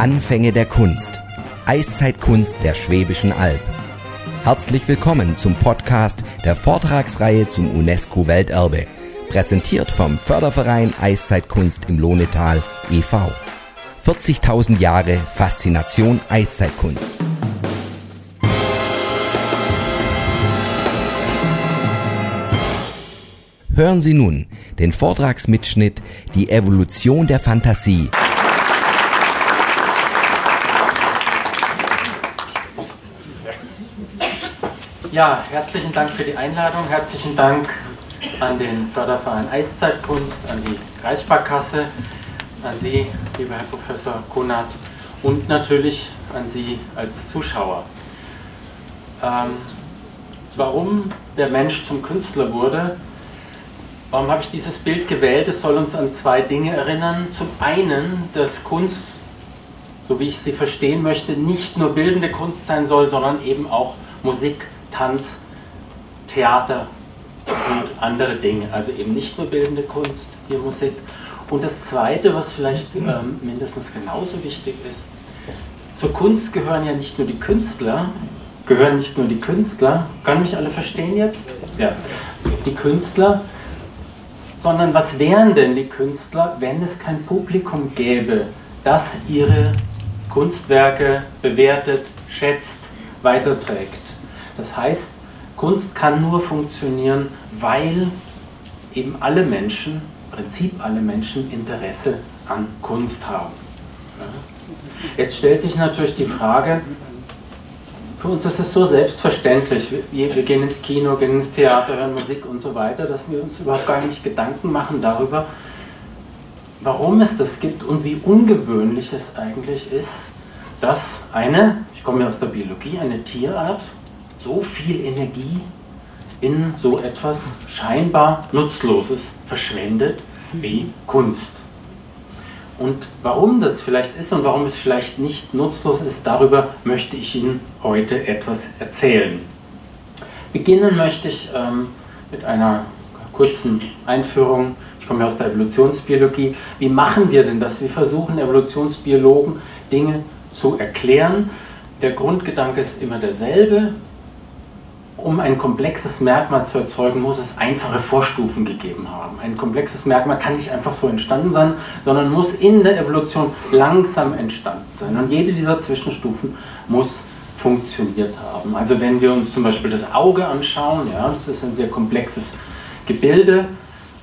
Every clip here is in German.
Anfänge der Kunst. Eiszeitkunst der Schwäbischen Alb. Herzlich willkommen zum Podcast der Vortragsreihe zum UNESCO-Welterbe. Präsentiert vom Förderverein Eiszeitkunst im Lohnetal e.V. 40.000 Jahre Faszination Eiszeitkunst. Hören Sie nun den Vortragsmitschnitt Die Evolution der Fantasie. Ja, herzlichen Dank für die Einladung. Herzlichen Dank an den Förderverein Eiszeitkunst, an die Kreissparkasse, an Sie, lieber Herr Professor Konat, und natürlich an Sie als Zuschauer. Ähm, warum der Mensch zum Künstler wurde, Warum habe ich dieses Bild gewählt? Es soll uns an zwei Dinge erinnern. Zum einen, dass Kunst, so wie ich sie verstehen möchte, nicht nur bildende Kunst sein soll, sondern eben auch Musik, Tanz, Theater und andere Dinge. Also eben nicht nur bildende Kunst, hier Musik. Und das Zweite, was vielleicht ähm, mindestens genauso wichtig ist, zur Kunst gehören ja nicht nur die Künstler, gehören nicht nur die Künstler, können mich alle verstehen jetzt? Ja, die Künstler, sondern was wären denn die Künstler, wenn es kein Publikum gäbe, das ihre Kunstwerke bewertet, schätzt, weiterträgt. Das heißt, Kunst kann nur funktionieren, weil eben alle Menschen, im Prinzip alle Menschen, Interesse an Kunst haben. Jetzt stellt sich natürlich die Frage, für uns ist es so selbstverständlich. Wir, gehen ins Kino, gehen ins Theater, hören Musik und so weiter, dass wir uns überhaupt gar nicht Gedanken machen darüber, warum es das gibt und wie ungewöhnlich es eigentlich ist, dass eine, ich komme ja aus der Biologie, eine Tierart so viel Energie in so etwas scheinbar Nutzloses verschwendet wie Kunst. Und warum das vielleicht ist und warum es vielleicht nicht nutzlos ist, darüber möchte ich Ihnen heute etwas erzählen. Beginnen möchte ich ähm, mit einer kurzen Einführung. Ich komme ja aus der Evolutionsbiologie. Wie machen wir denn das? Wir versuchen Evolutionsbiologen Dinge zu erklären. Der Grundgedanke ist immer derselbe um ein komplexes Merkmal zu erzeugen, muss es einfache Vorstufen gegeben haben. Ein komplexes Merkmal kann nicht einfach so entstanden sein, sondern muss in der Evolution langsam entstanden sein. Und jede dieser Zwischenstufen muss funktioniert haben. Also wenn wir uns zum Beispiel das Auge anschauen, ja, das ist ein sehr komplexes Gebilde.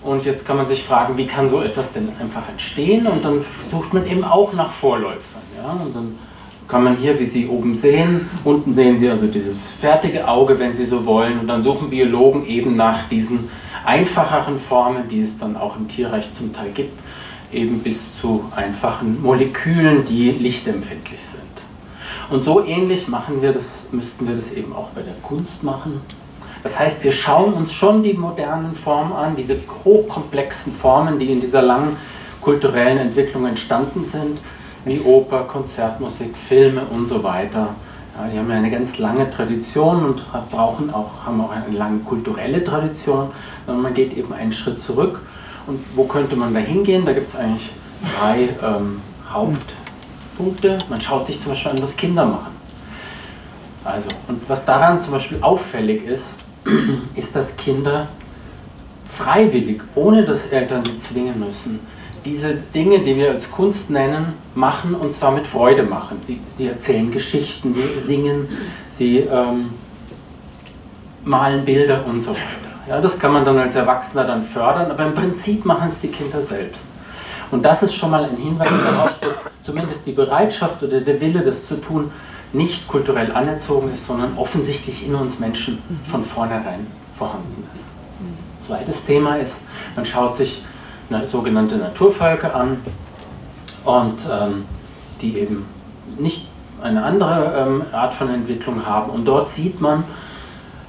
Und jetzt kann man sich fragen, wie kann so etwas denn einfach entstehen? Und dann sucht man eben auch nach Vorläufern. Ja? Und dann kann man hier, wie Sie oben sehen, unten sehen Sie also dieses fertige Auge, wenn Sie so wollen, und dann suchen Biologen eben nach diesen einfacheren Formen, die es dann auch im Tierreich zum Teil gibt, eben bis zu einfachen Molekülen, die lichtempfindlich sind. Und so ähnlich machen wir das, müssten wir das eben auch bei der Kunst machen. Das heißt, wir schauen uns schon die modernen Formen an, diese hochkomplexen Formen, die in dieser langen kulturellen Entwicklung entstanden sind wie Oper, Konzertmusik, Filme und so weiter. Ja, die haben ja eine ganz lange Tradition und brauchen auch, haben auch eine lange kulturelle Tradition, sondern man geht eben einen Schritt zurück. Und wo könnte man da hingehen? Da gibt es eigentlich drei ähm, Hauptpunkte. Man schaut sich zum Beispiel an, was Kinder machen. Also, und was daran zum Beispiel auffällig ist, ist, dass Kinder freiwillig, ohne dass Eltern sie zwingen müssen, diese Dinge, die wir als Kunst nennen, machen und zwar mit Freude machen. Sie, sie erzählen Geschichten, sie singen, sie ähm, malen Bilder und so weiter. Ja, das kann man dann als Erwachsener dann fördern, aber im Prinzip machen es die Kinder selbst. Und das ist schon mal ein Hinweis darauf, dass zumindest die Bereitschaft oder der Wille, das zu tun, nicht kulturell anerzogen ist, sondern offensichtlich in uns Menschen von vornherein vorhanden ist. Zweites Thema ist, man schaut sich sogenannte Naturvölker an und ähm, die eben nicht eine andere ähm, Art von Entwicklung haben. Und dort sieht man,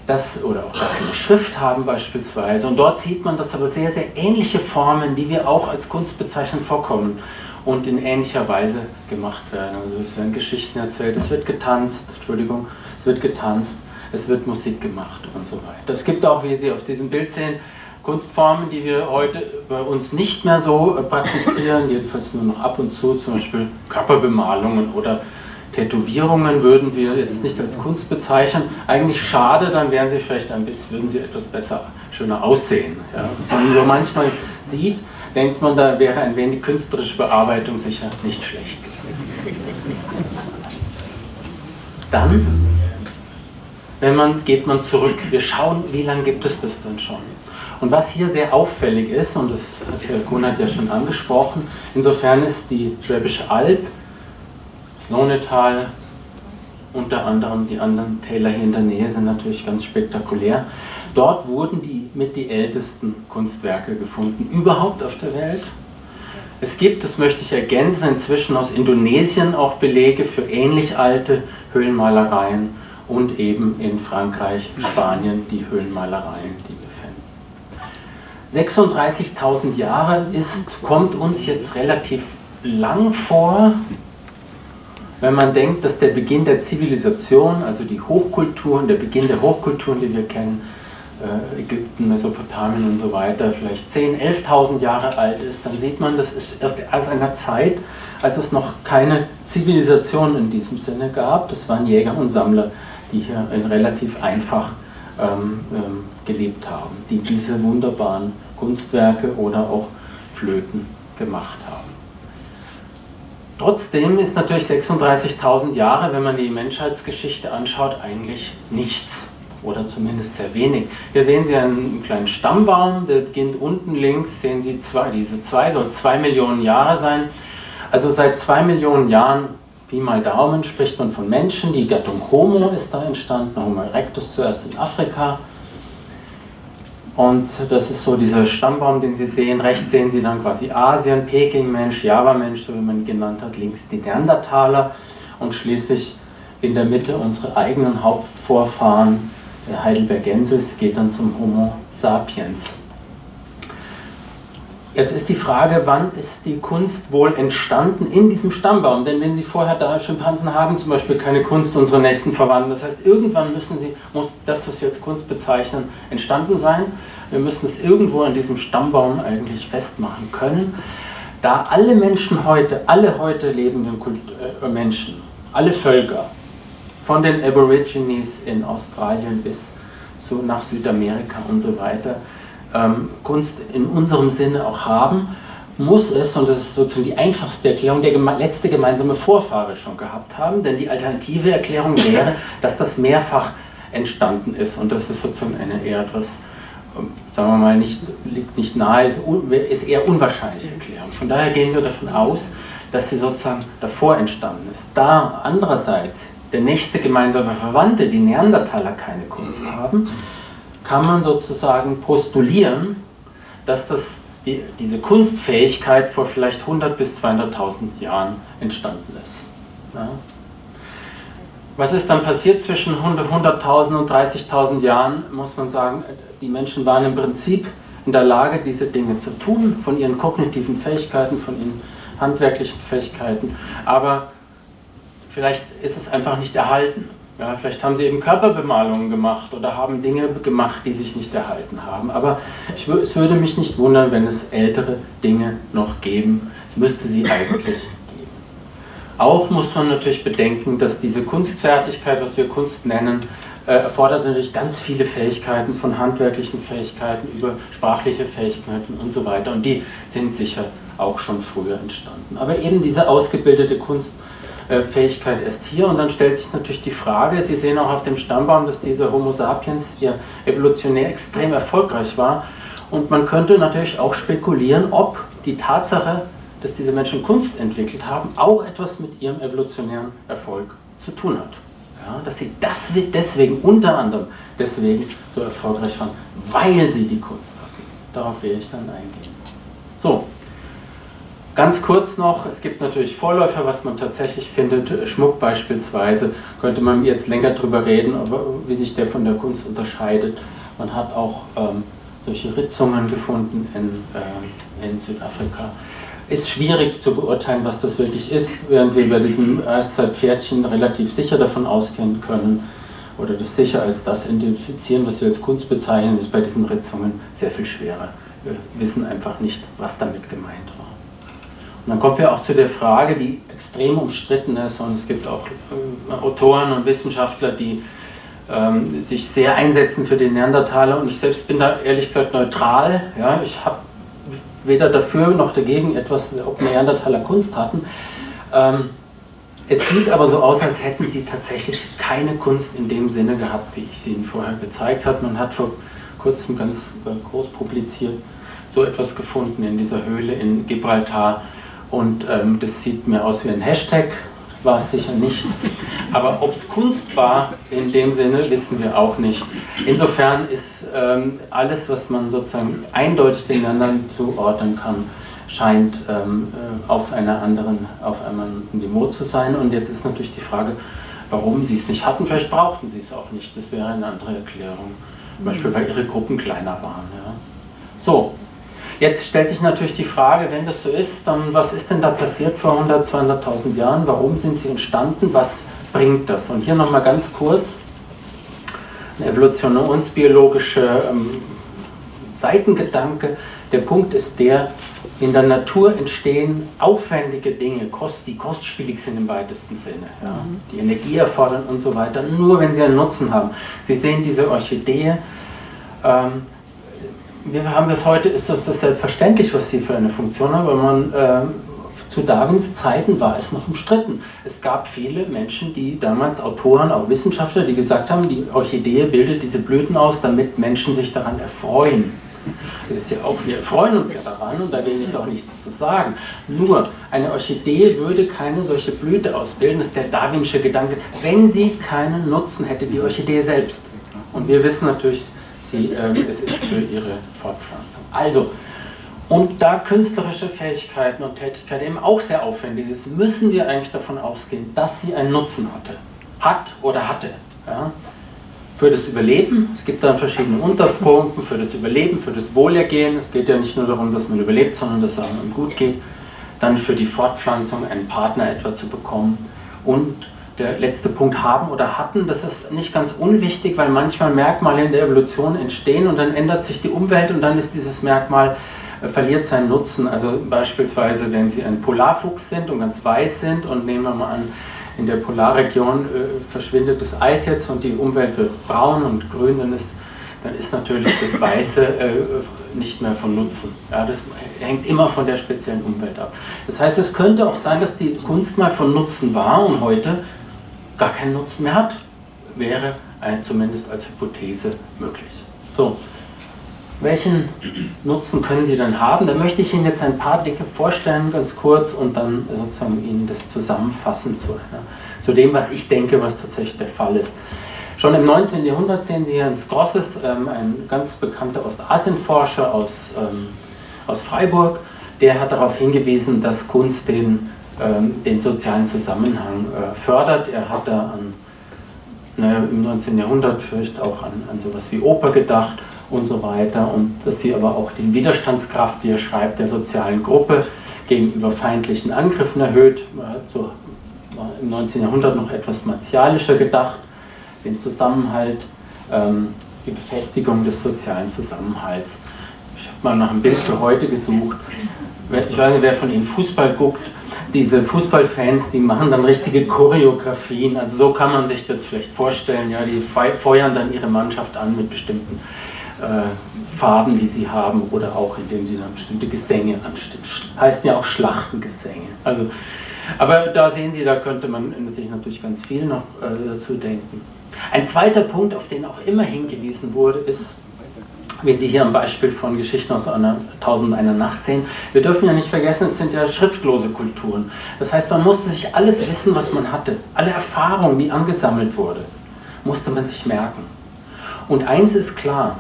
dass, oder auch gar keine Schrift haben beispielsweise, und dort sieht man, dass aber sehr, sehr ähnliche Formen, die wir auch als Kunst bezeichnen, vorkommen und in ähnlicher Weise gemacht werden. Also es werden Geschichten erzählt, es wird getanzt, Entschuldigung, es wird getanzt, es wird Musik gemacht und so weiter. Es gibt auch, wie Sie auf diesem Bild sehen, Kunstformen, die wir heute bei uns nicht mehr so äh, praktizieren, jedenfalls nur noch ab und zu, zum Beispiel Körperbemalungen oder Tätowierungen würden wir jetzt nicht als Kunst bezeichnen. Eigentlich schade, dann wären sie vielleicht ein bisschen, würden sie etwas besser, schöner aussehen. Ja? Was man so manchmal sieht, denkt man, da wäre ein wenig künstlerische Bearbeitung sicher nicht schlecht gewesen. Dann, wenn man, geht man zurück. Wir schauen, wie lange gibt es das denn schon? Und was hier sehr auffällig ist, und das hat Herr Gunnar ja schon angesprochen, insofern ist die Schwäbische Alb, das Lohnetal, unter anderem die anderen Täler hier in der Nähe sind natürlich ganz spektakulär. Dort wurden die mit die ältesten Kunstwerke gefunden überhaupt auf der Welt. Es gibt, das möchte ich ergänzen, inzwischen aus Indonesien auch Belege für ähnlich alte Höhlenmalereien und eben in Frankreich, Spanien die Höhlenmalereien, die 36.000 Jahre ist, kommt uns jetzt relativ lang vor, wenn man denkt, dass der Beginn der Zivilisation, also die Hochkulturen, der Beginn der Hochkulturen, die wir kennen, äh, Ägypten, Mesopotamien und so weiter, vielleicht 10.000, 11.000 Jahre alt ist, dann sieht man, das ist erst aus einer Zeit, als es noch keine Zivilisation in diesem Sinne gab. Das waren Jäger und Sammler, die hier in relativ einfach ähm, ähm, gelebt haben, die diese wunderbaren Kunstwerke oder auch Flöten gemacht haben. Trotzdem ist natürlich 36.000 Jahre, wenn man die Menschheitsgeschichte anschaut, eigentlich nichts oder zumindest sehr wenig. Hier sehen Sie einen kleinen Stammbaum, der beginnt unten links, sehen Sie zwei, diese zwei, soll zwei Millionen Jahre sein. Also seit zwei Millionen Jahren, Pi mal Daumen, spricht man von Menschen. Die Gattung Homo ist da entstanden, Homo erectus zuerst in Afrika, und das ist so dieser Stammbaum, den Sie sehen. Rechts sehen Sie dann quasi Asien, Peking-Mensch, Java-Mensch, so wie man ihn genannt hat. Links die Neandertaler und schließlich in der Mitte unsere eigenen Hauptvorfahren, der Heidelbergensis, geht dann zum Homo sapiens. Jetzt ist die Frage, wann ist die Kunst wohl entstanden in diesem Stammbaum? Denn wenn Sie vorher da Schimpansen haben, zum Beispiel keine Kunst unserer nächsten Verwandten, das heißt, irgendwann müssen Sie, muss das, was wir als Kunst bezeichnen, entstanden sein. Wir müssen es irgendwo an diesem Stammbaum eigentlich festmachen können. Da alle Menschen heute, alle heute lebenden Kult äh, Menschen, alle Völker, von den Aborigines in Australien bis zu, nach Südamerika und so weiter, ähm, Kunst in unserem Sinne auch haben, muss es, und das ist sozusagen die einfachste Erklärung, der geme letzte gemeinsame Vorfahre schon gehabt haben, denn die alternative Erklärung wäre, dass das mehrfach entstanden ist und das ist sozusagen eine eher etwas, ähm, sagen wir mal, nicht, liegt nicht nahe, ist, ist eher unwahrscheinliche Erklärung. Von daher gehen wir davon aus, dass sie sozusagen davor entstanden ist. Da andererseits der nächste gemeinsame Verwandte, die Neandertaler, keine Kunst haben, kann man sozusagen postulieren, dass das, die, diese Kunstfähigkeit vor vielleicht 100 bis 200.000 Jahren entstanden ist. Ja. Was ist dann passiert zwischen 100.000 und 30.000 Jahren, muss man sagen, die Menschen waren im Prinzip in der Lage, diese Dinge zu tun, von ihren kognitiven Fähigkeiten, von ihren handwerklichen Fähigkeiten, aber vielleicht ist es einfach nicht erhalten. Ja, vielleicht haben sie eben Körperbemalungen gemacht oder haben Dinge gemacht, die sich nicht erhalten haben. Aber ich, es würde mich nicht wundern, wenn es ältere Dinge noch geben. Es müsste sie eigentlich geben. Auch muss man natürlich bedenken, dass diese Kunstfertigkeit, was wir Kunst nennen, äh, erfordert natürlich ganz viele Fähigkeiten, von handwerklichen Fähigkeiten über sprachliche Fähigkeiten und so weiter. Und die sind sicher auch schon früher entstanden. Aber eben diese ausgebildete Kunst Fähigkeit erst hier. Und dann stellt sich natürlich die Frage, Sie sehen auch auf dem Stammbaum, dass dieser Homo sapiens ja evolutionär extrem erfolgreich war. Und man könnte natürlich auch spekulieren, ob die Tatsache, dass diese Menschen Kunst entwickelt haben, auch etwas mit ihrem evolutionären Erfolg zu tun hat. Ja, dass sie das deswegen, unter anderem deswegen so erfolgreich waren, weil sie die Kunst hatten. Darauf werde ich dann eingehen. So, Ganz kurz noch, es gibt natürlich Vorläufer, was man tatsächlich findet. Schmuck beispielsweise, könnte man jetzt länger darüber reden, wie sich der von der Kunst unterscheidet. Man hat auch ähm, solche Ritzungen gefunden in, äh, in Südafrika. Ist schwierig zu beurteilen, was das wirklich ist, während wir bei diesem Eiszeit-Pferdchen relativ sicher davon ausgehen können. oder das sicher als das identifizieren, was wir als Kunst bezeichnen, ist bei diesen Ritzungen sehr viel schwerer. Wir wissen einfach nicht, was damit gemeint war. Und dann kommen wir auch zu der Frage, die extrem umstritten ist und es gibt auch äh, Autoren und Wissenschaftler, die ähm, sich sehr einsetzen für den Neandertaler und ich selbst bin da ehrlich gesagt neutral. Ja? Ich habe weder dafür noch dagegen etwas, ob Neandertaler Kunst hatten. Ähm, es sieht aber so aus, als hätten sie tatsächlich keine Kunst in dem Sinne gehabt, wie ich sie Ihnen vorher gezeigt habe. Man hat vor kurzem ganz äh, groß publiziert so etwas gefunden in dieser Höhle in Gibraltar. Und ähm, das sieht mir aus wie ein Hashtag, war es sicher nicht. Aber ob es Kunst war, in dem Sinne, wissen wir auch nicht. Insofern ist ähm, alles, was man sozusagen eindeutig den Ländern zuordnen kann, scheint ähm, äh, auf einer anderen, auf einem anderen Niveau zu sein. Und jetzt ist natürlich die Frage, warum sie es nicht hatten. Vielleicht brauchten sie es auch nicht. Das wäre eine andere Erklärung. Zum Beispiel, weil ihre Gruppen kleiner waren. Ja. So, jetzt stellt sich natürlich die Frage, wenn das so ist, dann was ist denn da passiert vor 100, 200.000 Jahren? Warum sind sie entstanden? Was bringt das? Und hier nochmal ganz kurz ein evolutionsbiologischer ähm, Seitengedanke. Der Punkt ist der, in der Natur entstehen aufwendige Dinge, die kostspielig sind im weitesten Sinne, ja, mhm. die Energie erfordern und so weiter, nur wenn sie einen Nutzen haben. Sie sehen diese Orchidee, ähm, wir haben bis heute, ist das selbstverständlich, was sie für eine Funktion haben, aber man, äh, zu Darwins Zeiten war es noch umstritten. Es gab viele Menschen, die damals Autoren, auch Wissenschaftler, die gesagt haben, die Orchidee bildet diese Blüten aus, damit Menschen sich daran erfreuen. Das ist ja auch, wir freuen uns ja daran und dagegen ist auch nichts zu sagen. Nur, eine Orchidee würde keine solche Blüte ausbilden, das ist der Darwinsche Gedanke, wenn sie keinen Nutzen hätte, die Orchidee selbst. Und wir wissen natürlich, sie, äh, es ist für ihre Fortpflanzung. Also, und da künstlerische Fähigkeiten und Tätigkeit eben auch sehr aufwendig ist, müssen wir eigentlich davon ausgehen, dass sie einen Nutzen hatte. Hat oder hatte. Ja? für das Überleben. Es gibt dann verschiedene Unterpunkte für das Überleben, für das Wohlergehen. Es geht ja nicht nur darum, dass man überlebt, sondern dass es einem gut geht. Dann für die Fortpflanzung einen Partner etwa zu bekommen. Und der letzte Punkt haben oder hatten, das ist nicht ganz unwichtig, weil manchmal Merkmale in der Evolution entstehen und dann ändert sich die Umwelt und dann ist dieses Merkmal äh, verliert seinen Nutzen. Also beispielsweise, wenn Sie ein Polarfuchs sind und ganz weiß sind und nehmen wir mal an, in der Polarregion äh, verschwindet das Eis jetzt und die Umwelt wird braun und grün, dann ist, dann ist natürlich das Weiße äh, nicht mehr von Nutzen. Ja, das hängt immer von der speziellen Umwelt ab. Das heißt, es könnte auch sein, dass die Kunst mal von Nutzen war und heute gar keinen Nutzen mehr hat. Wäre ein, zumindest als Hypothese möglich. So, welchen Nutzen können Sie dann haben? Da möchte ich Ihnen jetzt ein paar Dinge vorstellen, ganz kurz, und dann sozusagen Ihnen das zusammenfassen zu, einer, zu dem, was ich denke, was tatsächlich der Fall ist. Schon im 19. Jahrhundert sehen Sie Herrn Skrosses, ähm, ein ganz bekannter Ostasienforscher aus, ähm, aus Freiburg, der hat darauf hingewiesen, dass Kunst den, den sozialen Zusammenhang äh, fördert. Er hat da an, naja, im 19. Jahrhundert vielleicht auch an, an sowas wie Oper gedacht und so weiter. Und dass sie aber auch die Widerstandskraft, wie er schreibt, der sozialen Gruppe gegenüber feindlichen Angriffen erhöht. So war im 19. Jahrhundert noch etwas martialischer gedacht, den Zusammenhalt, ähm, die Befestigung des sozialen Zusammenhalts. Ich habe mal nach einem Bild für heute gesucht. Ich weiß nicht, wer von Ihnen Fußball guckt. Diese Fußballfans, die machen dann richtige Choreografien. Also so kann man sich das vielleicht vorstellen. Ja, die feuern dann ihre Mannschaft an mit bestimmten äh, Farben, die sie haben, oder auch indem sie dann bestimmte Gesänge anstimmen. Heißen ja auch Schlachtengesänge. Also, aber da sehen Sie, da könnte man sich natürlich ganz viel noch äh, dazu denken. Ein zweiter Punkt, auf den auch immer hingewiesen wurde, ist, wie Sie hier am Beispiel von Geschichten aus einer Tausend einer Nacht sehen, wir dürfen ja nicht vergessen, es sind ja schriftlose Kulturen. Das heißt, man musste sich alles wissen, was man hatte, alle Erfahrungen, die angesammelt wurde, musste man sich merken. Und eins ist klar,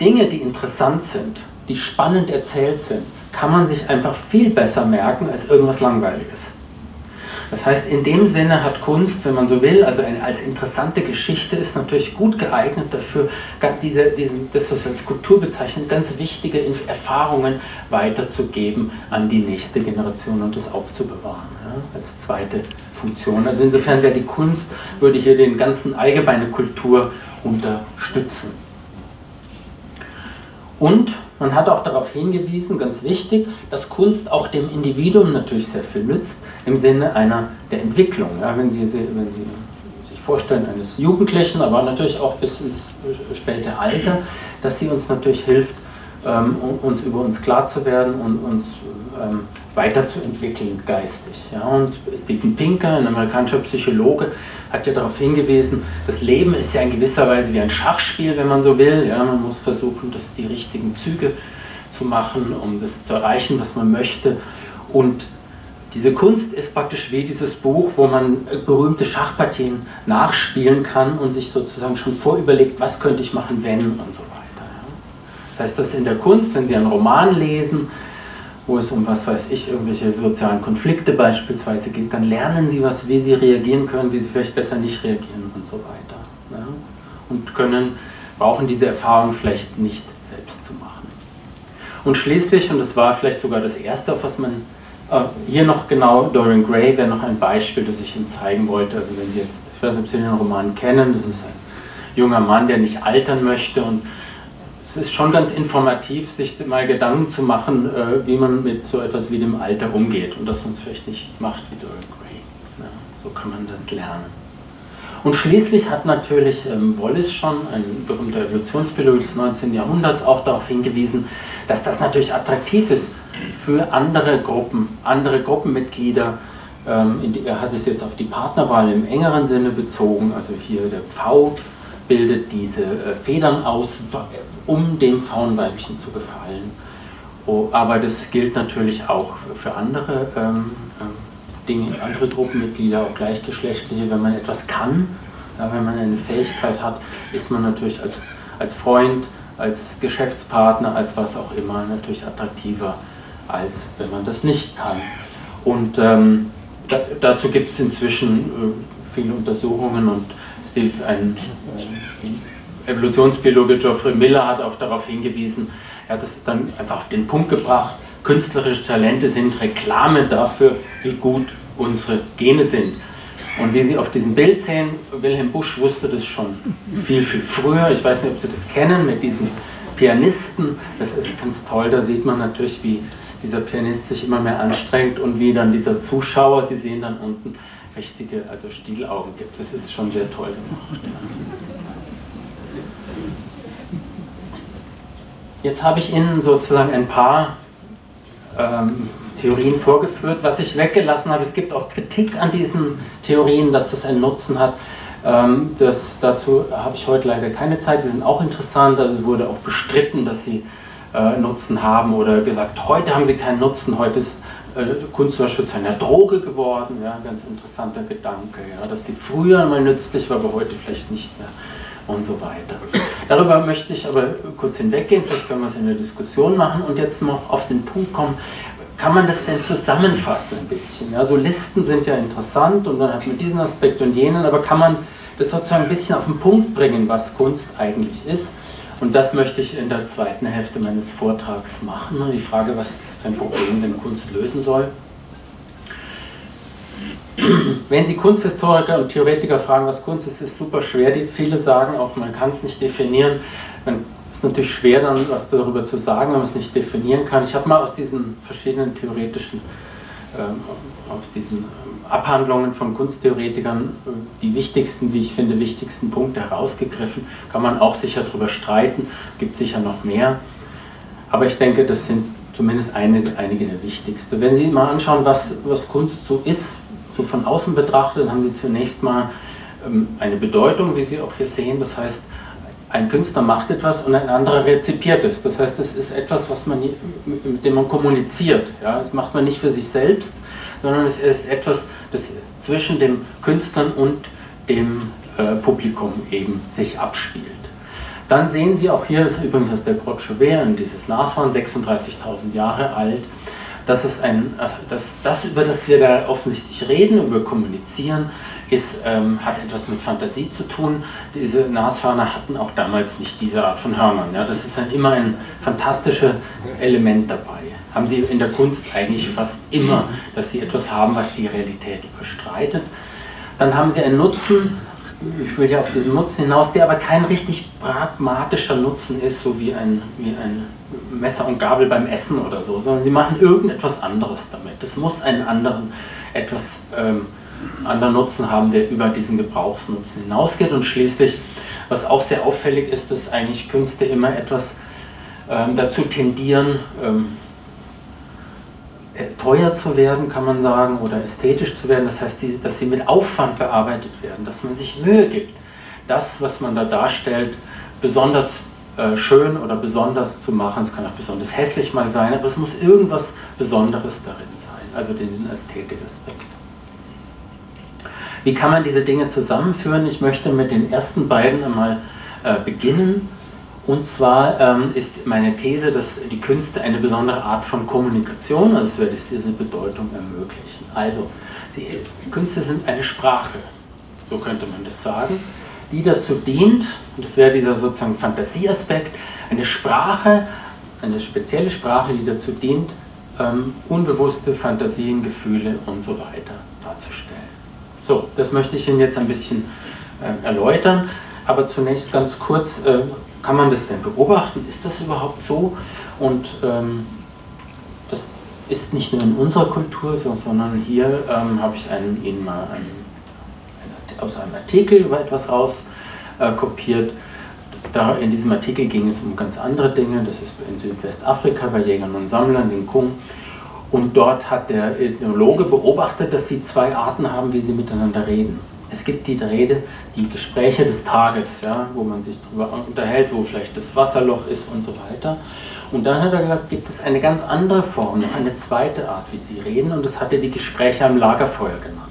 Dinge, die interessant sind, die spannend erzählt sind, kann man sich einfach viel besser merken als irgendwas Langweiliges. Das heißt, in dem Sinne hat Kunst, wenn man so will, also eine, als interessante Geschichte ist natürlich gut geeignet dafür, diese, diesen, das, was wir als Kultur bezeichnen, ganz wichtige Erfahrungen weiterzugeben an die nächste Generation und das aufzubewahren ja, als zweite Funktion. Also insofern wäre die Kunst, würde hier den ganzen allgemeine Kultur unterstützen. Und man hat auch darauf hingewiesen, ganz wichtig, dass Kunst auch dem Individuum natürlich sehr viel nützt, im Sinne einer der Entwicklung. Ja, wenn, Sie, wenn Sie sich vorstellen, eines Jugendlichen, aber natürlich auch bis ins späte Alter, dass sie uns natürlich hilft, ähm, uns über uns klar zu werden und uns ähm, weiterzuentwickeln geistig. Ja, und Stephen Pinker, ein amerikanischer Psychologe, hat ja darauf hingewiesen, das Leben ist ja in gewisser Weise wie ein Schachspiel, wenn man so will. Ja, man muss versuchen, das, die richtigen Züge zu machen, um das zu erreichen, was man möchte. Und diese Kunst ist praktisch wie dieses Buch, wo man berühmte Schachpartien nachspielen kann und sich sozusagen schon vorüberlegt, was könnte ich machen, wenn und so weiter. Das heißt, dass in der Kunst, wenn Sie einen Roman lesen, wo es um was weiß ich, irgendwelche sozialen Konflikte beispielsweise geht, dann lernen sie was, wie sie reagieren können, wie sie vielleicht besser nicht reagieren und so weiter. Ja? Und können, brauchen diese Erfahrung vielleicht nicht selbst zu machen. Und schließlich, und das war vielleicht sogar das Erste, auf was man äh, hier noch genau, Dorian Gray wäre noch ein Beispiel, das ich Ihnen zeigen wollte. Also wenn Sie jetzt, ich weiß nicht, ob Sie den Roman kennen, das ist ein junger Mann, der nicht altern möchte und es ist schon ganz informativ, sich mal Gedanken zu machen, äh, wie man mit so etwas wie dem Alter umgeht und dass man es vielleicht nicht macht wie Dorian Gray. Ja, so kann man das lernen. Und schließlich hat natürlich ähm, Wallace schon, ein berühmter Evolutionsbiologe des 19. Jahrhunderts, auch darauf hingewiesen, dass das natürlich attraktiv ist für andere Gruppen, andere Gruppenmitglieder. Ähm, die, er hat es jetzt auf die Partnerwahl im engeren Sinne bezogen, also hier der Pfau bildet diese äh, Federn aus, um dem Faunweibchen zu gefallen. Oh, aber das gilt natürlich auch für andere ähm, ähm, Dinge, andere Gruppenmitglieder, auch gleichgeschlechtliche. Wenn man etwas kann, ja, wenn man eine Fähigkeit hat, ist man natürlich als, als Freund, als Geschäftspartner, als was auch immer natürlich attraktiver, als wenn man das nicht kann. Und ähm, da, dazu gibt es inzwischen äh, viele Untersuchungen und Steve, ein, ein Evolutionsbiologe Geoffrey Miller hat auch darauf hingewiesen, er hat es dann einfach auf den Punkt gebracht, künstlerische Talente sind Reklame dafür, wie gut unsere Gene sind. Und wie Sie auf diesem Bild sehen, Wilhelm Busch wusste das schon viel, viel früher. Ich weiß nicht, ob Sie das kennen mit diesen Pianisten. Das ist ganz toll, da sieht man natürlich, wie dieser Pianist sich immer mehr anstrengt und wie dann dieser Zuschauer, Sie sehen dann unten richtige, also Stielaugen gibt. Das ist schon sehr toll gemacht. Jetzt habe ich Ihnen sozusagen ein paar ähm, Theorien vorgeführt. Was ich weggelassen habe, es gibt auch Kritik an diesen Theorien, dass das einen Nutzen hat. Ähm, das, dazu habe ich heute leider keine Zeit. Die sind auch interessant. Also es wurde auch bestritten, dass sie äh, Nutzen haben oder gesagt, heute haben sie keinen Nutzen. Heute ist Kunst zum Beispiel zu einer Droge geworden. Ja, ganz interessanter Gedanke, ja, dass sie früher mal nützlich war, aber heute vielleicht nicht mehr und so weiter. Darüber möchte ich aber kurz hinweggehen, vielleicht können wir es in der Diskussion machen und jetzt noch auf den Punkt kommen, kann man das denn zusammenfassen ein bisschen? Ja, so Listen sind ja interessant und dann hat man diesen Aspekt und jenen, aber kann man das sozusagen ein bisschen auf den Punkt bringen, was Kunst eigentlich ist? Und das möchte ich in der zweiten Hälfte meines Vortrags machen. Die Frage, was ein Problem denn Kunst lösen soll. Wenn Sie Kunsthistoriker und Theoretiker fragen, was Kunst ist, ist super schwer. Viele sagen auch, man kann es nicht definieren. Dann ist natürlich schwer, dann was darüber zu sagen, wenn man es nicht definieren kann. Ich habe mal aus diesen verschiedenen theoretischen, ähm, aus diesen ähm, Abhandlungen von Kunsttheoretikern äh, die wichtigsten, wie ich finde, wichtigsten Punkte herausgegriffen. Kann man auch sicher darüber streiten, gibt sicher noch mehr. Aber ich denke, das sind zumindest einige, einige der wichtigsten. Wenn Sie mal anschauen, was, was Kunst so ist, so von außen betrachtet, dann haben sie zunächst mal ähm, eine Bedeutung, wie Sie auch hier sehen. Das heißt, ein Künstler macht etwas und ein anderer rezipiert es. Das heißt, es ist etwas, was man, mit dem man kommuniziert. Ja? Das macht man nicht für sich selbst, sondern es ist etwas, das zwischen dem Künstler und dem äh, Publikum eben sich abspielt. Dann sehen Sie auch hier, das ist übrigens aus der Grotte Chauvet, dieses Nashorn, 36.000 Jahre alt, dass es ein, dass das, über das wir da offensichtlich reden, über kommunizieren, ist, ähm, hat etwas mit Fantasie zu tun. Diese Nashörner hatten auch damals nicht diese Art von Hörnern. Ja? Das ist dann immer ein fantastisches Element dabei. Haben Sie in der Kunst eigentlich fast immer, dass Sie etwas haben, was die Realität überstreitet. Dann haben Sie einen Nutzen, ich will ja auf diesen Nutzen hinaus, der aber kein richtig pragmatischer Nutzen ist, so wie ein, wie ein Messer und Gabel beim Essen oder so, sondern sie machen irgendetwas anderes damit. Es muss einen anderen, etwas ähm, anderen Nutzen haben, der über diesen Gebrauchsnutzen hinausgeht. Und schließlich, was auch sehr auffällig ist, dass eigentlich Künste immer etwas ähm, dazu tendieren, ähm, äh, teuer zu werden, kann man sagen, oder ästhetisch zu werden. Das heißt, die, dass sie mit Aufwand bearbeitet werden, dass man sich Mühe gibt, das, was man da darstellt, besonders äh, schön oder besonders zu machen. Es kann auch besonders hässlich mal sein, aber es muss irgendwas Besonderes darin sein, also den Ästhetikaspekt. Wie kann man diese Dinge zusammenführen? Ich möchte mit den ersten beiden einmal äh, beginnen. Und zwar ähm, ist meine These, dass die Künste eine besondere Art von Kommunikation, also es wird diese Bedeutung ermöglichen. Also, die Künste sind eine Sprache, so könnte man das sagen, die dazu dient, und das wäre dieser sozusagen Fantasieaspekt, eine Sprache, eine spezielle Sprache, die dazu dient, ähm, unbewusste Fantasien, Gefühle und so weiter darzustellen. So, das möchte ich Ihnen jetzt ein bisschen äh, erläutern, aber zunächst ganz kurz. Äh, kann man das denn beobachten? Ist das überhaupt so? Und ähm, das ist nicht nur in unserer Kultur so, sondern hier ähm, habe ich einen, Ihnen mal einen, einen, aus einem Artikel etwas auskopiert. Äh, in diesem Artikel ging es um ganz andere Dinge. Das ist in Südwestafrika bei Jägern und Sammlern in Kung. Und dort hat der Ethnologe beobachtet, dass sie zwei Arten haben, wie sie miteinander reden. Es gibt die Rede, die Gespräche des Tages, ja, wo man sich darüber unterhält, wo vielleicht das Wasserloch ist und so weiter. Und dann hat er gesagt, gibt es eine ganz andere Form, noch eine zweite Art, wie sie reden, und das hat er die Gespräche am Lagerfeuer genannt.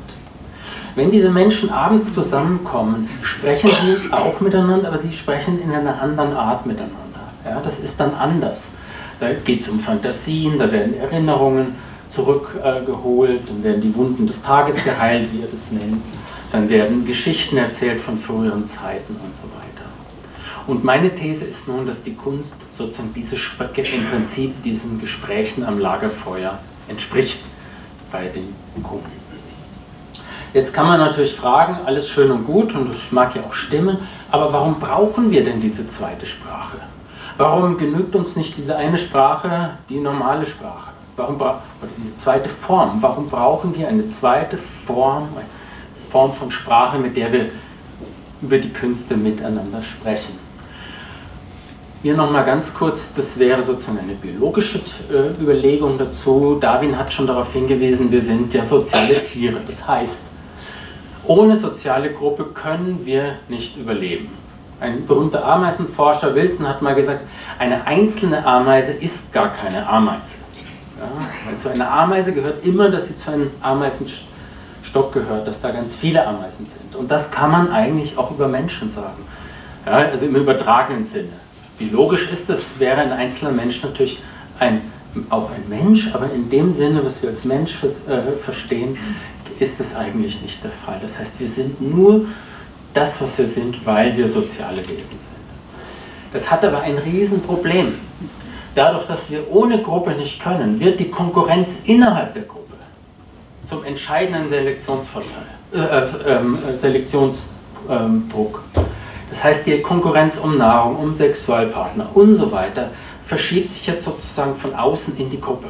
Wenn diese Menschen abends zusammenkommen, sprechen sie auch miteinander, aber sie sprechen in einer anderen Art miteinander. Ja, das ist dann anders. Da geht es um Fantasien, da werden Erinnerungen zurückgeholt, dann werden die Wunden des Tages geheilt, wie er das nennt dann werden Geschichten erzählt von früheren Zeiten und so weiter. Und meine These ist nun, dass die Kunst sozusagen diese Spöcke im Prinzip diesen Gesprächen am Lagerfeuer entspricht bei den Kunden. Jetzt kann man natürlich fragen, alles schön und gut und das mag ja auch stimmen, aber warum brauchen wir denn diese zweite Sprache? Warum genügt uns nicht diese eine Sprache, die normale Sprache? Warum oder diese zweite Form? Warum brauchen wir eine zweite Form, Form von Sprache, mit der wir über die Künste miteinander sprechen. Hier nochmal ganz kurz, das wäre sozusagen eine biologische äh, Überlegung dazu. Darwin hat schon darauf hingewiesen, wir sind ja soziale Tiere. Das heißt, ohne soziale Gruppe können wir nicht überleben. Ein berühmter Ameisenforscher Wilson hat mal gesagt, eine einzelne Ameise ist gar keine Ameise. Ja, weil zu einer Ameise gehört immer, dass sie zu einem Ameisen Stock gehört, dass da ganz viele Ameisen sind. Und das kann man eigentlich auch über Menschen sagen. Ja, also im übertragenen Sinne. Wie logisch ist das, wäre ein einzelner Mensch natürlich ein, auch ein Mensch, aber in dem Sinne, was wir als Mensch äh, verstehen, ist das eigentlich nicht der Fall. Das heißt, wir sind nur das, was wir sind, weil wir soziale Wesen sind. Das hat aber ein Riesenproblem. Dadurch, dass wir ohne Gruppe nicht können, wird die Konkurrenz innerhalb der Gruppe zum entscheidenden Selektionsvorteil, äh, äh, äh, Selektionsdruck. Das heißt, die Konkurrenz um Nahrung, um Sexualpartner und so weiter verschiebt sich jetzt sozusagen von außen in die Gruppe.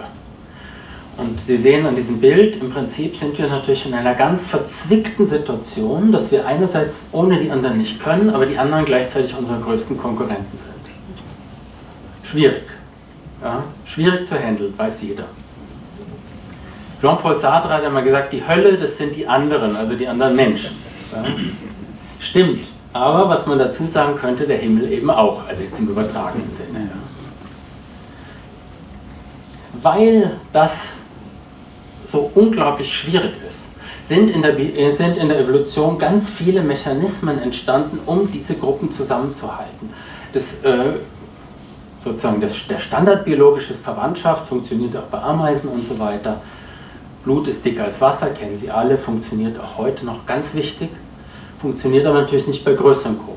Und Sie sehen an diesem Bild, im Prinzip sind wir natürlich in einer ganz verzwickten Situation, dass wir einerseits ohne die anderen nicht können, aber die anderen gleichzeitig unsere größten Konkurrenten sind. Schwierig. Ja? Schwierig zu handeln, weiß jeder. Jean-Paul Sartre hat einmal gesagt, die Hölle, das sind die anderen, also die anderen Menschen. Ja? Stimmt, aber was man dazu sagen könnte, der Himmel eben auch, also jetzt im übertragenen Sinne. Ja. Weil das so unglaublich schwierig ist, sind in, der, sind in der Evolution ganz viele Mechanismen entstanden, um diese Gruppen zusammenzuhalten. Das äh, sozusagen das, der standardbiologische Verwandtschaft, funktioniert auch bei Ameisen und so weiter. Blut ist dicker als Wasser, kennen Sie alle, funktioniert auch heute noch ganz wichtig, funktioniert aber natürlich nicht bei größeren Gruppen.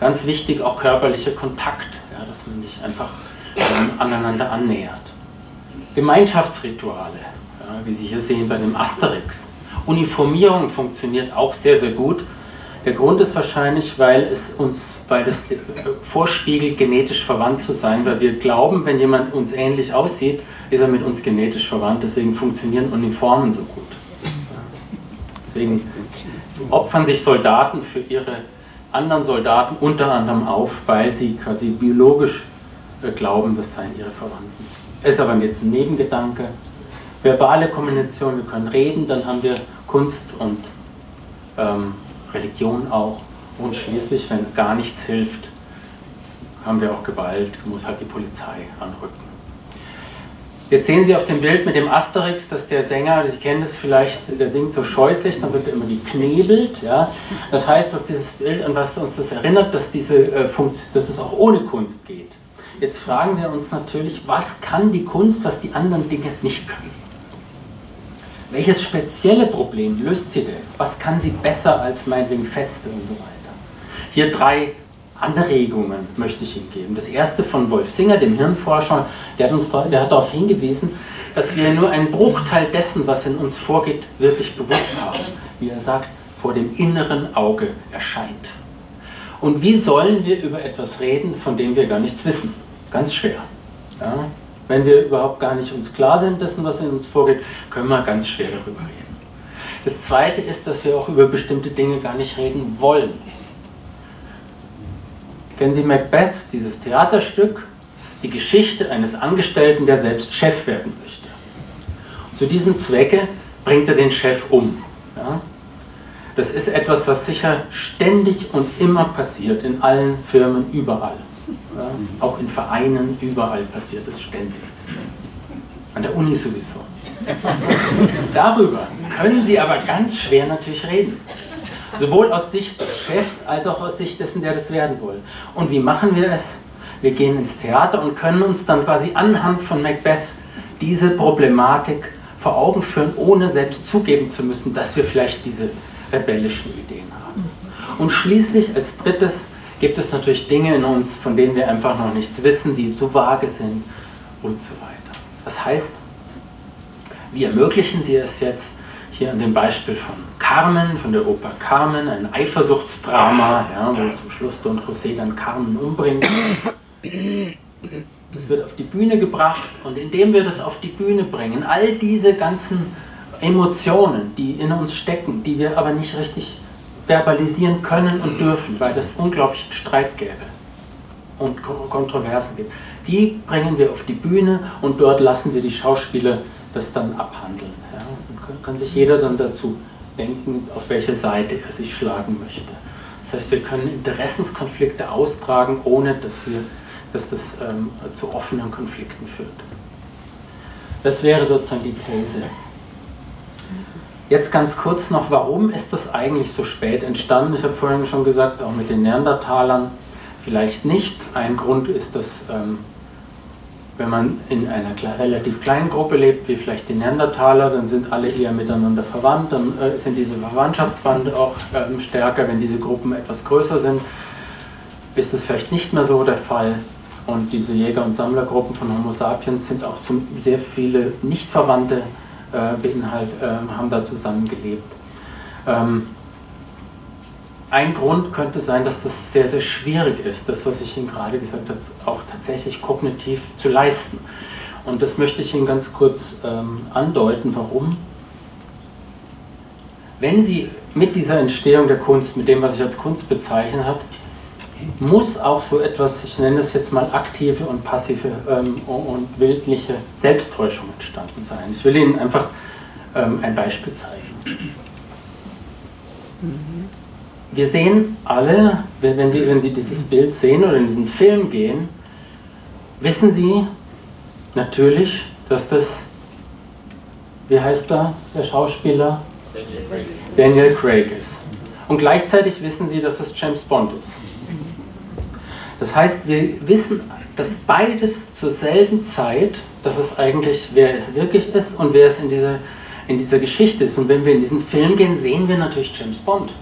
Ganz wichtig auch körperlicher Kontakt, ja, dass man sich einfach ähm, aneinander annähert. Gemeinschaftsrituale, wie Sie hier sehen bei dem Asterix. Uniformierung funktioniert auch sehr, sehr gut. Der Grund ist wahrscheinlich, weil es uns, weil es vorspiegelt, genetisch verwandt zu sein, weil wir glauben, wenn jemand uns ähnlich aussieht, ist er mit uns genetisch verwandt. Deswegen funktionieren Uniformen so gut. Deswegen opfern sich Soldaten für ihre anderen Soldaten unter anderem auf, weil sie quasi biologisch äh, glauben, das seien ihre Verwandten. Ist aber jetzt ein Nebengedanke. Verbale Kommunikation, wir können reden, dann haben wir Kunst und ähm, Religion auch. Und schließlich, wenn gar nichts hilft, haben wir auch Gewalt, muss halt die Polizei anrücken. Jetzt sehen Sie auf dem Bild mit dem Asterix, dass der Sänger, Sie kennen das vielleicht, der singt so scheußlich, dann wird er immer geknebelt. Ja? Das heißt, dass dieses Bild, an was uns das erinnert, dass, diese, äh, dass es auch ohne Kunst geht. Jetzt fragen wir uns natürlich, was kann die Kunst, was die anderen Dinge nicht können? Welches spezielle Problem löst sie denn? Was kann sie besser als meinetwegen Feste und so weiter? Hier drei Anregungen möchte ich Ihnen geben. Das erste von Wolf Singer, dem Hirnforscher, der hat, uns, der hat darauf hingewiesen, dass wir nur einen Bruchteil dessen, was in uns vorgeht, wirklich bewusst haben. Wie er sagt, vor dem inneren Auge erscheint. Und wie sollen wir über etwas reden, von dem wir gar nichts wissen? Ganz schwer. Ja? Wenn wir überhaupt gar nicht uns klar sind dessen, was in uns vorgeht, können wir ganz schwer darüber reden. Das Zweite ist, dass wir auch über bestimmte Dinge gar nicht reden wollen. Kennen Sie Macbeth, dieses Theaterstück? Das ist die Geschichte eines Angestellten, der selbst Chef werden möchte. Und zu diesem Zwecke bringt er den Chef um. Ja? Das ist etwas, was sicher ständig und immer passiert, in allen Firmen, überall. Auch in Vereinen, überall passiert es ständig. An der Uni sowieso. Darüber können Sie aber ganz schwer natürlich reden. Sowohl aus Sicht des Chefs als auch aus Sicht dessen, der das werden will. Und wie machen wir es? Wir gehen ins Theater und können uns dann quasi anhand von Macbeth diese Problematik vor Augen führen, ohne selbst zugeben zu müssen, dass wir vielleicht diese rebellischen Ideen haben. Und schließlich als drittes gibt es natürlich Dinge in uns, von denen wir einfach noch nichts wissen, die so vage sind und so weiter. Das heißt, wie ermöglichen Sie es jetzt, hier an dem Beispiel von Carmen, von der Oper Carmen, ein Eifersuchtsdrama, ja, wo zum Schluss Don José dann Carmen umbringt. Das wird auf die Bühne gebracht und indem wir das auf die Bühne bringen, all diese ganzen Emotionen, die in uns stecken, die wir aber nicht richtig verbalisieren können und dürfen, weil es unglaublich Streit gäbe und Kontroversen gibt, die bringen wir auf die Bühne und dort lassen wir die Schauspieler das dann abhandeln. Ja? Und kann sich jeder dann dazu denken, auf welche Seite er sich schlagen möchte. Das heißt, wir können Interessenskonflikte austragen, ohne dass, wir, dass das ähm, zu offenen Konflikten führt. Das wäre sozusagen die These. Jetzt ganz kurz noch, warum ist das eigentlich so spät entstanden? Ich habe vorhin schon gesagt, auch mit den Neandertalern vielleicht nicht. Ein Grund ist, dass ähm, wenn man in einer relativ kleinen Gruppe lebt, wie vielleicht die Neandertaler, dann sind alle eher miteinander verwandt, dann äh, sind diese Verwandtschaftsbande auch ähm, stärker. Wenn diese Gruppen etwas größer sind, ist das vielleicht nicht mehr so der Fall. Und diese Jäger- und Sammlergruppen von Homo sapiens sind auch zum, sehr viele Nicht-Verwandte äh, beinhaltet, äh, haben da zusammengelebt. Ähm, ein Grund könnte sein, dass das sehr, sehr schwierig ist, das, was ich Ihnen gerade gesagt habe, auch tatsächlich kognitiv zu leisten. Und das möchte ich Ihnen ganz kurz ähm, andeuten, warum. Wenn Sie mit dieser Entstehung der Kunst, mit dem, was ich als Kunst bezeichnet habe, muss auch so etwas, ich nenne das jetzt mal aktive und passive ähm, und bildliche Selbsttäuschung entstanden sein. Ich will Ihnen einfach ähm, ein Beispiel zeigen. Mhm wir sehen alle, wenn, die, wenn Sie dieses Bild sehen oder in diesen Film gehen, wissen Sie natürlich, dass das, wie heißt da der Schauspieler? Daniel Craig. Daniel Craig ist. Und gleichzeitig wissen Sie, dass es James Bond ist. Das heißt, wir wissen dass beides zur selben Zeit, dass es eigentlich, wer es wirklich ist und wer es in dieser, in dieser Geschichte ist. Und wenn wir in diesen Film gehen, sehen wir natürlich James Bond.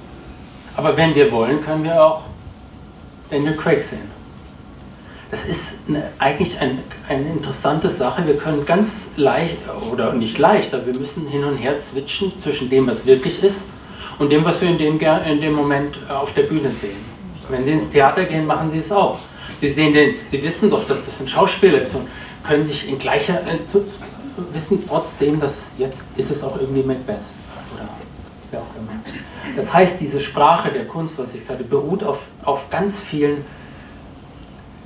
Aber wenn wir wollen, können wir auch Daniel Craig sehen. Das ist eine, eigentlich ein, eine interessante Sache. Wir können ganz leicht, oder nicht leicht, aber wir müssen hin und her switchen zwischen dem, was wirklich ist und dem, was wir in dem, in dem Moment auf der Bühne sehen. Wenn Sie ins Theater gehen, machen Sie es auch. Sie sehen den, Sie wissen doch, dass das ein Schauspieler ist und können sich in gleicher, äh, wissen trotzdem, dass es jetzt ist es auch irgendwie Macbeth oder wer auch immer. Das heißt, diese Sprache der Kunst, was ich sagte, beruht auf, auf ganz vielen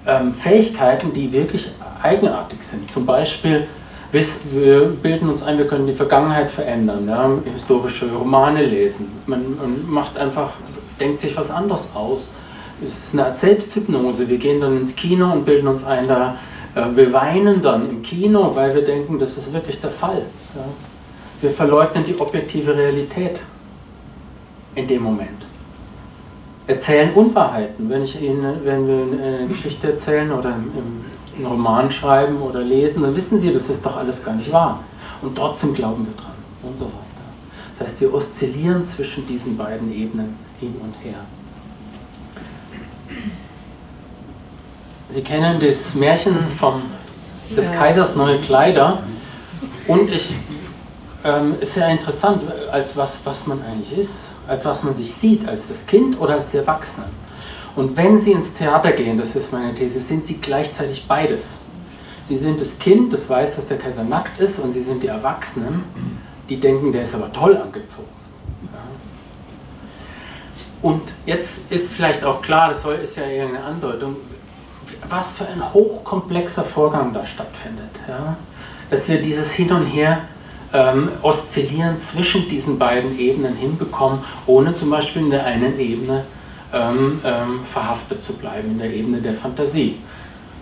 ähm, Fähigkeiten, die wirklich eigenartig sind. Zum Beispiel, wir bilden uns ein, wir können die Vergangenheit verändern, ja, historische Romane lesen. Man, man macht einfach, denkt sich was anderes aus. Es ist eine Art Selbsthypnose. Wir gehen dann ins Kino und bilden uns ein, da, äh, wir weinen dann im Kino, weil wir denken, das ist wirklich der Fall. Ja. Wir verleugnen die objektive Realität in dem Moment erzählen Unwahrheiten. Wenn, ich Ihnen, wenn wir eine Geschichte erzählen oder einen Roman schreiben oder lesen, dann wissen Sie, das ist doch alles gar nicht wahr. Und trotzdem glauben wir dran und so weiter. Das heißt, wir oszillieren zwischen diesen beiden Ebenen hin und her. Sie kennen das Märchen vom, des Kaisers neue Kleider. Und ich, ähm, ist ja interessant, als was, was man eigentlich ist als was man sich sieht, als das Kind oder als die Erwachsene. Und wenn Sie ins Theater gehen, das ist meine These, sind Sie gleichzeitig beides. Sie sind das Kind, das weiß, dass der Kaiser nackt ist, und Sie sind die Erwachsenen, die denken, der ist aber toll angezogen. Und jetzt ist vielleicht auch klar, das ist ja eher eine Andeutung, was für ein hochkomplexer Vorgang da stattfindet. Ja. Dass wir dieses Hin und Her ähm, oszillieren zwischen diesen beiden Ebenen hinbekommen, ohne zum Beispiel in der einen Ebene ähm, ähm, verhaftet zu bleiben, in der Ebene der Fantasie.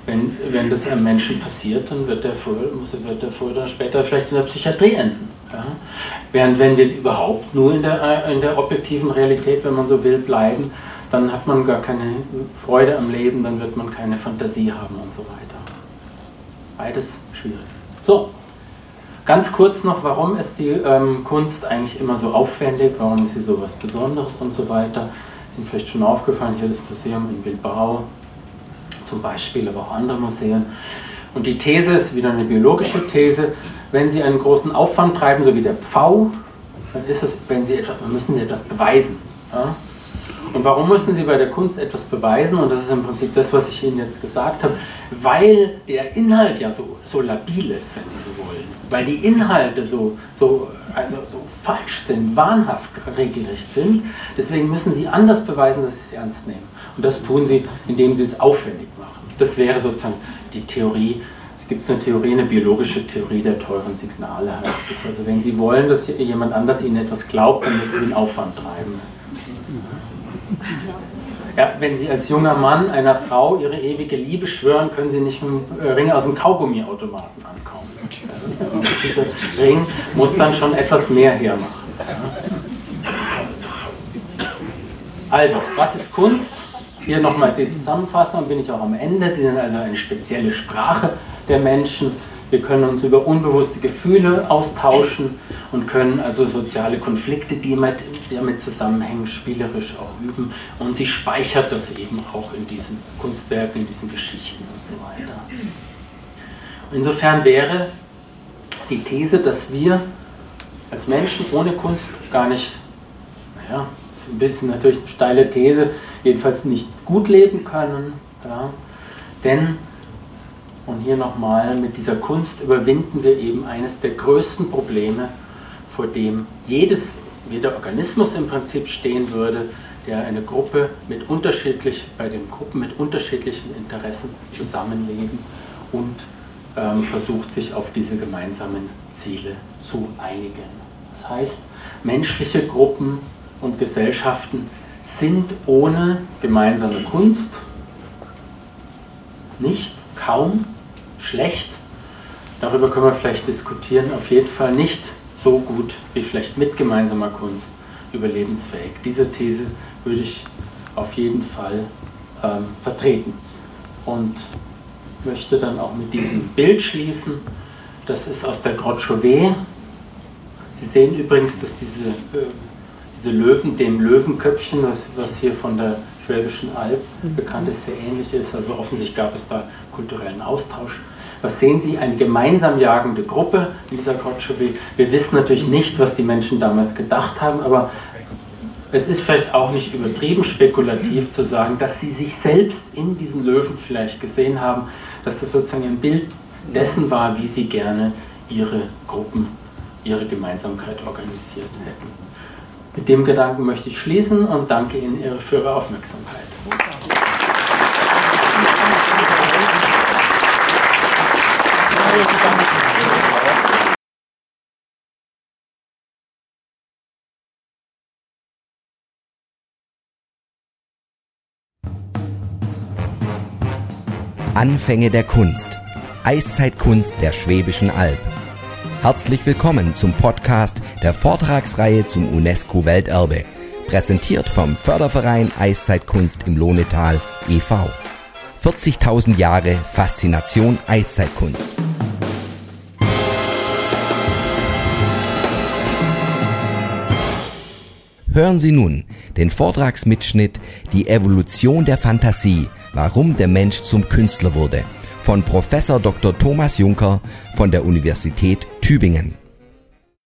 Wenn, wenn das einem Menschen passiert, dann wird der, früher, muss, oder später vielleicht in der Psychiatrie enden. Ja? Während wenn wir überhaupt nur in der, äh, in der objektiven Realität, wenn man so will, bleiben, dann hat man gar keine Freude am Leben, dann wird man keine Fantasie haben und so weiter. Beides schwierig. So, Ganz kurz noch, warum ist die ähm, Kunst eigentlich immer so aufwendig, warum ist sie so was Besonderes und so weiter. Ist Ihnen vielleicht schon aufgefallen, hier das Museum in Bilbao zum Beispiel, aber auch andere Museen. Und die These ist wieder eine biologische These. Wenn Sie einen großen Aufwand treiben, so wie der Pfau, dann ist es, wenn Sie etwas, müssen Sie etwas beweisen. Ja? Und warum müssen Sie bei der Kunst etwas beweisen? Und das ist im Prinzip das, was ich Ihnen jetzt gesagt habe, weil der Inhalt ja so, so labil ist, wenn Sie so wollen. Weil die Inhalte so, so, also so falsch sind, wahnhaft regelrecht sind. Deswegen müssen Sie anders beweisen, dass Sie es ernst nehmen. Und das tun Sie, indem Sie es aufwendig machen. Das wäre sozusagen die Theorie. Es gibt eine Theorie, eine biologische Theorie der teuren Signale heißt es. Also wenn Sie wollen, dass jemand anders Ihnen etwas glaubt, dann müssen Sie einen Aufwand treiben. Ja, wenn Sie als junger Mann einer Frau ihre ewige Liebe schwören, können Sie nicht mit einem äh, Ring aus dem Kaugummiautomaten ankommen. Also dieser Ring muss dann schon etwas mehr hermachen. Also, was ist Kunst? Hier nochmal die Zusammenfassung, bin ich auch am Ende. Sie sind also eine spezielle Sprache der Menschen wir können uns über unbewusste Gefühle austauschen und können also soziale Konflikte, die mit, damit zusammenhängen, spielerisch auch üben. Und sie speichert das eben auch in diesen Kunstwerken, in diesen Geschichten und so weiter. Insofern wäre die These, dass wir als Menschen ohne Kunst gar nicht, naja, ist ein bisschen natürlich eine steile These, jedenfalls nicht gut leben können. Ja, denn und hier nochmal, mit dieser Kunst überwinden wir eben eines der größten Probleme, vor dem jedes, jeder Organismus im Prinzip stehen würde, der eine Gruppe mit unterschiedlich, bei den Gruppen mit unterschiedlichen Interessen zusammenleben und ähm, versucht, sich auf diese gemeinsamen Ziele zu einigen. Das heißt, menschliche Gruppen und Gesellschaften sind ohne gemeinsame Kunst nicht kaum schlecht. Darüber können wir vielleicht diskutieren. Auf jeden Fall nicht so gut wie vielleicht mit gemeinsamer Kunst überlebensfähig. Diese These würde ich auf jeden Fall ähm, vertreten. Und möchte dann auch mit diesem Bild schließen. Das ist aus der Grotte Chauvet. Sie sehen übrigens, dass diese, äh, diese Löwen, dem Löwenköpfchen, was, was hier von der Schwäbischen Alb bekannt ist, sehr ähnlich ist. Also offensichtlich gab es da kulturellen Austausch. Was sehen Sie? Eine gemeinsam jagende Gruppe in dieser Grotte Chauvet. Wir wissen natürlich nicht, was die Menschen damals gedacht haben, aber es ist vielleicht auch nicht übertrieben spekulativ zu sagen, dass sie sich selbst in diesen Löwen vielleicht gesehen haben, dass das sozusagen ein Bild dessen war, wie sie gerne ihre Gruppen, ihre Gemeinsamkeit organisiert hätten. Mit dem Gedanken möchte ich schließen und danke Ihnen für Ihre Aufmerksamkeit. Anfänge der Kunst. Eiszeitkunst der Schwäbischen Alb. Herzlich willkommen zum Podcast der Vortragsreihe zum UNESCO Welterbe, präsentiert vom Förderverein Eiszeitkunst im Lohnetal e.V. 40.000 Jahre Faszination Eiszeitkunst. Hören Sie nun den Vortragsmitschnitt Die Evolution der Fantasie, warum der Mensch zum Künstler wurde von Professor Dr. Thomas Juncker von der Universität Tübingen.